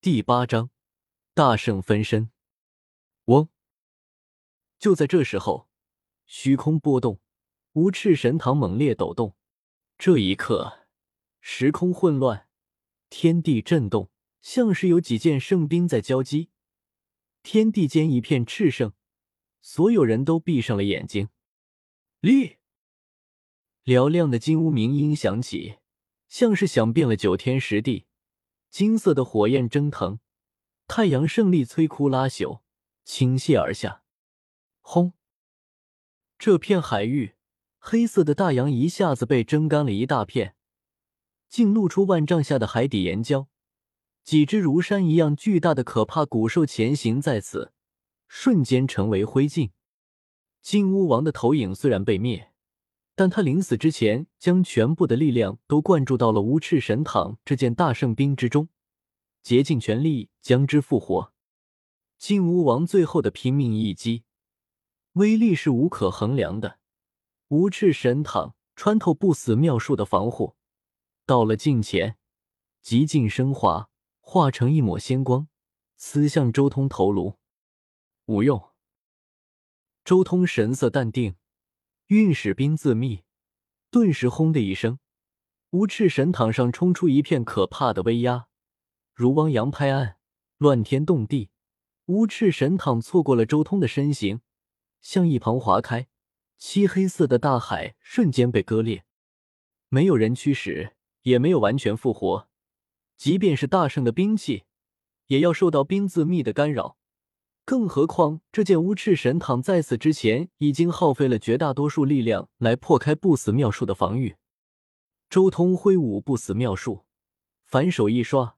第八章大圣分身。嗡！就在这时候，虚空波动，无赤神堂猛烈抖动。这一刻，时空混乱，天地震动，像是有几件圣兵在交击。天地间一片赤盛，所有人都闭上了眼睛。立！嘹亮的金乌鸣音响起，像是响遍了九天十地。金色的火焰蒸腾，太阳胜利摧枯拉朽，倾泻而下。轰！这片海域，黑色的大洋一下子被蒸干了一大片，竟露出万丈下的海底岩礁。几只如山一样巨大的可怕古兽潜行在此，瞬间成为灰烬。金乌王的投影虽然被灭。但他临死之前，将全部的力量都灌注到了无赤神堂这件大圣兵之中，竭尽全力将之复活。金乌王最后的拼命一击，威力是无可衡量的。无赤神堂穿透不死妙术的防护，到了近前，极尽升华，化成一抹仙光，刺向周通头颅。无用。周通神色淡定。运使兵自密，顿时轰的一声，无赤神堂上冲出一片可怕的威压，如汪洋拍岸，乱天动地。无赤神堂错过了周通的身形，向一旁划开，漆黑色的大海瞬间被割裂，没有人驱使，也没有完全复活。即便是大圣的兵器，也要受到兵自密的干扰。更何况，这件乌赤神堂在此之前已经耗费了绝大多数力量来破开不死妙术的防御。周通挥舞不死妙术，反手一刷，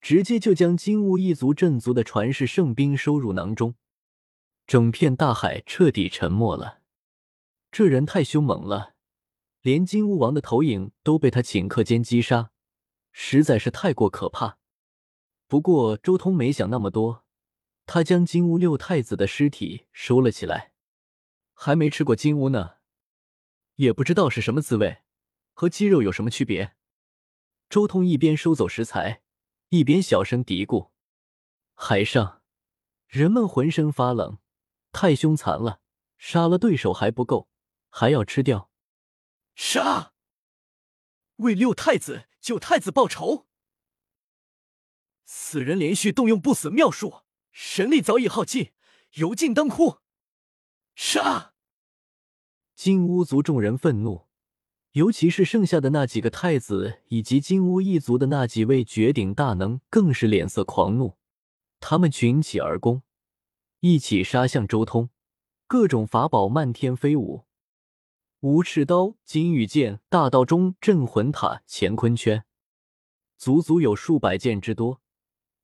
直接就将金乌一族镇族的传世圣兵收入囊中。整片大海彻底沉默了。这人太凶猛了，连金乌王的投影都被他顷刻间击杀，实在是太过可怕。不过，周通没想那么多。他将金乌六太子的尸体收了起来，还没吃过金乌呢，也不知道是什么滋味，和鸡肉有什么区别。周通一边收走食材，一边小声嘀咕：“海上人们浑身发冷，太凶残了，杀了对手还不够，还要吃掉。杀！为六太子、九太子报仇！此人连续动用不死妙术。”神力早已耗尽，油尽灯枯。杀！金乌族众人愤怒，尤其是剩下的那几个太子以及金乌一族的那几位绝顶大能，更是脸色狂怒。他们群起而攻，一起杀向周通，各种法宝漫天飞舞，无赤刀、金羽剑、大道中、镇魂塔、乾坤圈，足足有数百件之多。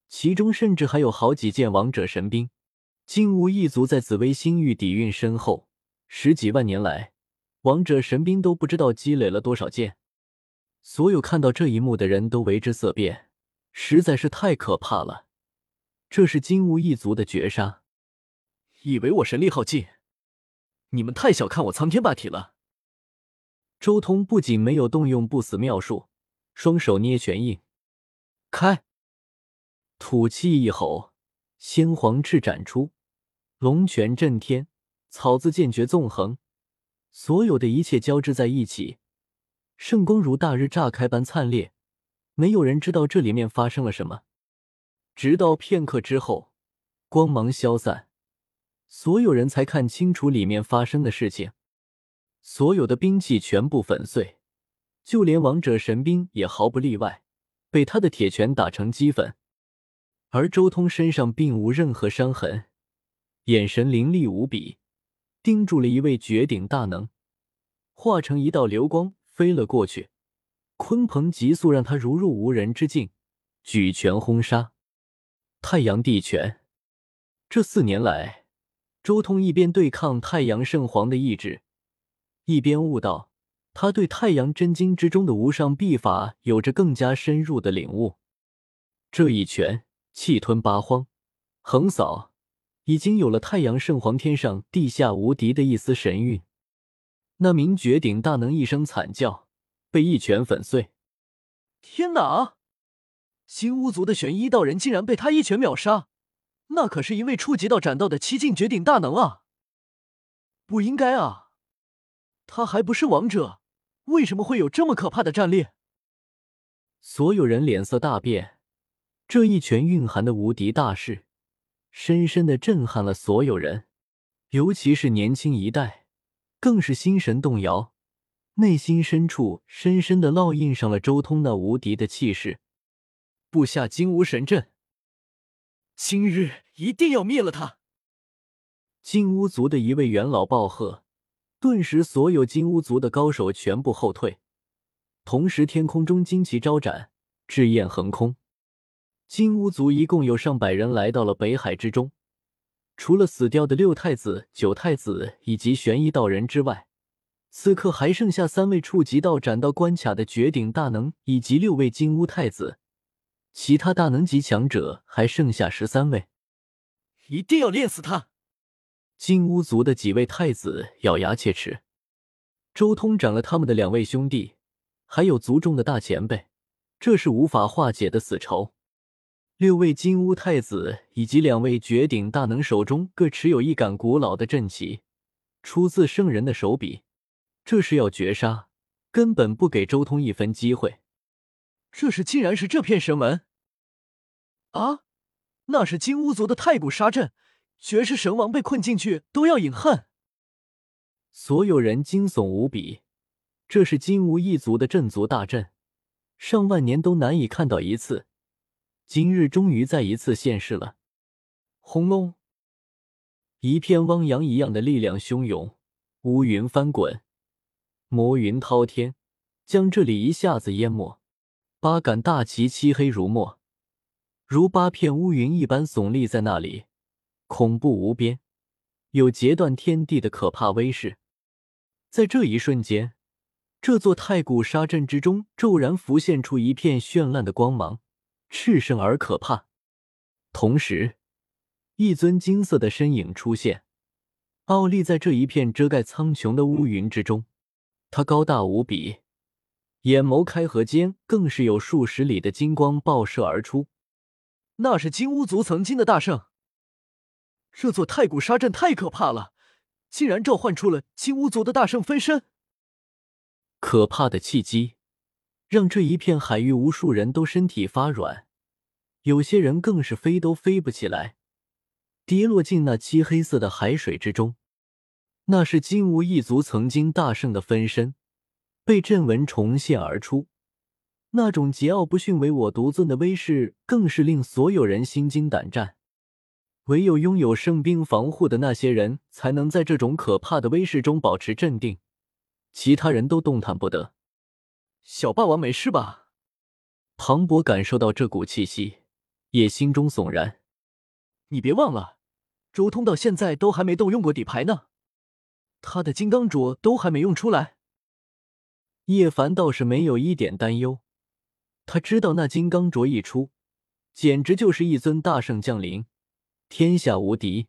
其中甚至还有好几件王者神兵，金乌一族在紫薇星域底蕴深厚，十几万年来，王者神兵都不知道积累了多少件。所有看到这一幕的人都为之色变，实在是太可怕了。这是金乌一族的绝杀，以为我神力耗尽？你们太小看我苍天霸体了。周通不仅没有动用不死妙术，双手捏拳印开。吐气一吼，先皇翅展出，龙泉震天，草字剑诀纵横，所有的一切交织在一起，圣光如大日炸开般灿烈。没有人知道这里面发生了什么，直到片刻之后，光芒消散，所有人才看清楚里面发生的事情。所有的兵器全部粉碎，就连王者神兵也毫不例外，被他的铁拳打成齑粉。而周通身上并无任何伤痕，眼神凌厉无比，盯住了一位绝顶大能，化成一道流光飞了过去。鲲鹏急速让他如入无人之境，举拳轰杀太阳帝拳。这四年来，周通一边对抗太阳圣皇的意志，一边悟道，他对太阳真经之中的无上秘法有着更加深入的领悟。这一拳。气吞八荒，横扫，已经有了太阳圣皇天上地下无敌的一丝神韵。那名绝顶大能一声惨叫，被一拳粉碎。天哪！金乌族的玄一道人竟然被他一拳秒杀，那可是因为触及到斩道的七境绝顶大能啊！不应该啊，他还不是王者，为什么会有这么可怕的战力？所有人脸色大变，这一拳蕴含的无敌大势，深深的震撼了所有人，尤其是年轻一代，更是心神动摇，内心深处深深的烙印上了周通那无敌的气势。布下金乌神阵，今日一定要灭了他！金乌族的一位元老暴喝，顿时所有金乌族的高手全部后退。同时，天空中旌旗招展，赤焰横空。金乌族一共有上百人来到了北海之中，除了死掉的六太子、九太子以及玄一道人之外，此刻还剩下三位触及到斩道关卡的绝顶大能，以及六位金乌太子。其他大能级强者还剩下十三位。一定要练死他！金乌族的几位太子咬牙切齿。周通斩了他们的两位兄弟。还有族中的大前辈，这是无法化解的死仇。六位金乌太子以及两位绝顶大能手中各持有一杆古老的阵旗，出自圣人的手笔，这是要绝杀，根本不给周通一分机会。这是竟然是这片神门啊！那是金乌族的太古杀阵，绝世神王被困进去都要饮恨。所有人惊悚无比。这是金乌一族的镇族大阵，上万年都难以看到一次，今日终于再一次现世了。轰隆！一片汪洋一样的力量汹涌，乌云翻滚，魔云滔天，将这里一下子淹没。八杆大旗漆黑如墨，如八片乌云一般耸立在那里，恐怖无边，有截断天地的可怕威势。在这一瞬间。这座太古沙阵之中，骤然浮现出一片绚烂的光芒，炽盛而可怕。同时，一尊金色的身影出现，傲立在这一片遮盖苍穹的乌云之中。他高大无比，眼眸开合间，更是有数十里的金光爆射而出。那是金乌族曾经的大圣。这座太古杀阵太可怕了，竟然召唤出了金乌族的大圣分身。可怕的契机，让这一片海域无数人都身体发软，有些人更是飞都飞不起来，跌落进那漆黑色的海水之中。那是金乌一族曾经大圣的分身，被阵纹重现而出，那种桀骜不驯、唯我独尊的威势，更是令所有人心惊胆战。唯有拥有圣兵防护的那些人，才能在这种可怕的威势中保持镇定。其他人都动弹不得。小霸王没事吧？庞博感受到这股气息，也心中悚然。你别忘了，周通到现在都还没动用过底牌呢，他的金刚镯都还没用出来。叶凡倒是没有一点担忧，他知道那金刚镯一出，简直就是一尊大圣降临，天下无敌。